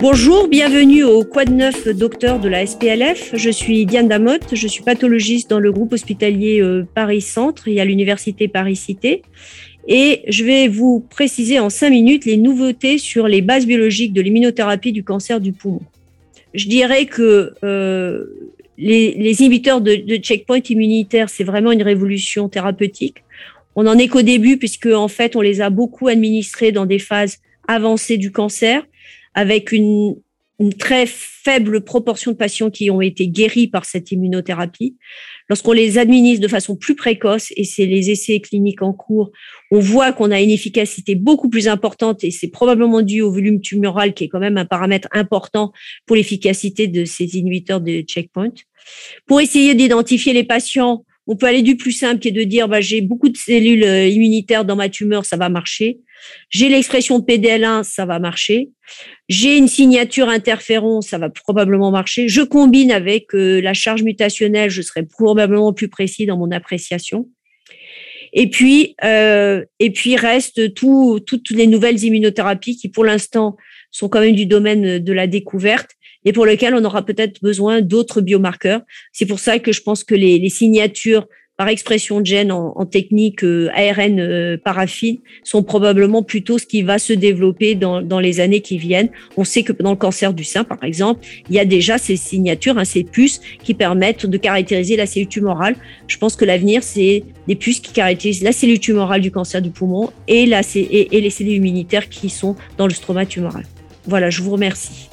Bonjour, bienvenue au Quad 9 Docteur de la SPLF. Je suis Diane Damotte, je suis pathologiste dans le groupe hospitalier euh, Paris Centre et à l'université Paris Cité. Et je vais vous préciser en cinq minutes les nouveautés sur les bases biologiques de l'immunothérapie du cancer du poumon. Je dirais que euh, les, inhibiteurs de, de checkpoint immunitaire, c'est vraiment une révolution thérapeutique. On en est qu'au début puisque en fait on les a beaucoup administrés dans des phases avancées du cancer avec une, très faible proportion de patients qui ont été guéris par cette immunothérapie. Lorsqu'on les administre de façon plus précoce, et c'est les essais cliniques en cours, on voit qu'on a une efficacité beaucoup plus importante et c'est probablement dû au volume tumoral qui est quand même un paramètre important pour l'efficacité de ces inhibiteurs de checkpoint. Pour essayer d'identifier les patients, on peut aller du plus simple qui est de dire bah, j'ai beaucoup de cellules euh, immunitaires dans ma tumeur, ça va marcher. J'ai l'expression PDL1, ça va marcher. J'ai une signature interféron, ça va probablement marcher. Je combine avec euh, la charge mutationnelle, je serai probablement plus précis dans mon appréciation. Et puis, euh, et puis reste toutes les nouvelles immunothérapies qui, pour l'instant, sont quand même du domaine de la découverte et pour lesquelles on aura peut-être besoin d'autres biomarqueurs. C'est pour ça que je pense que les, les signatures par expression de gènes en, technique euh, ARN euh, paraffine sont probablement plutôt ce qui va se développer dans, dans, les années qui viennent. On sait que dans le cancer du sein, par exemple, il y a déjà ces signatures, hein, ces puces qui permettent de caractériser la cellule tumorale. Je pense que l'avenir, c'est des puces qui caractérisent la cellule tumorale du cancer du poumon et, la, et, et les cellules immunitaires qui sont dans le stroma tumoral. Voilà, je vous remercie.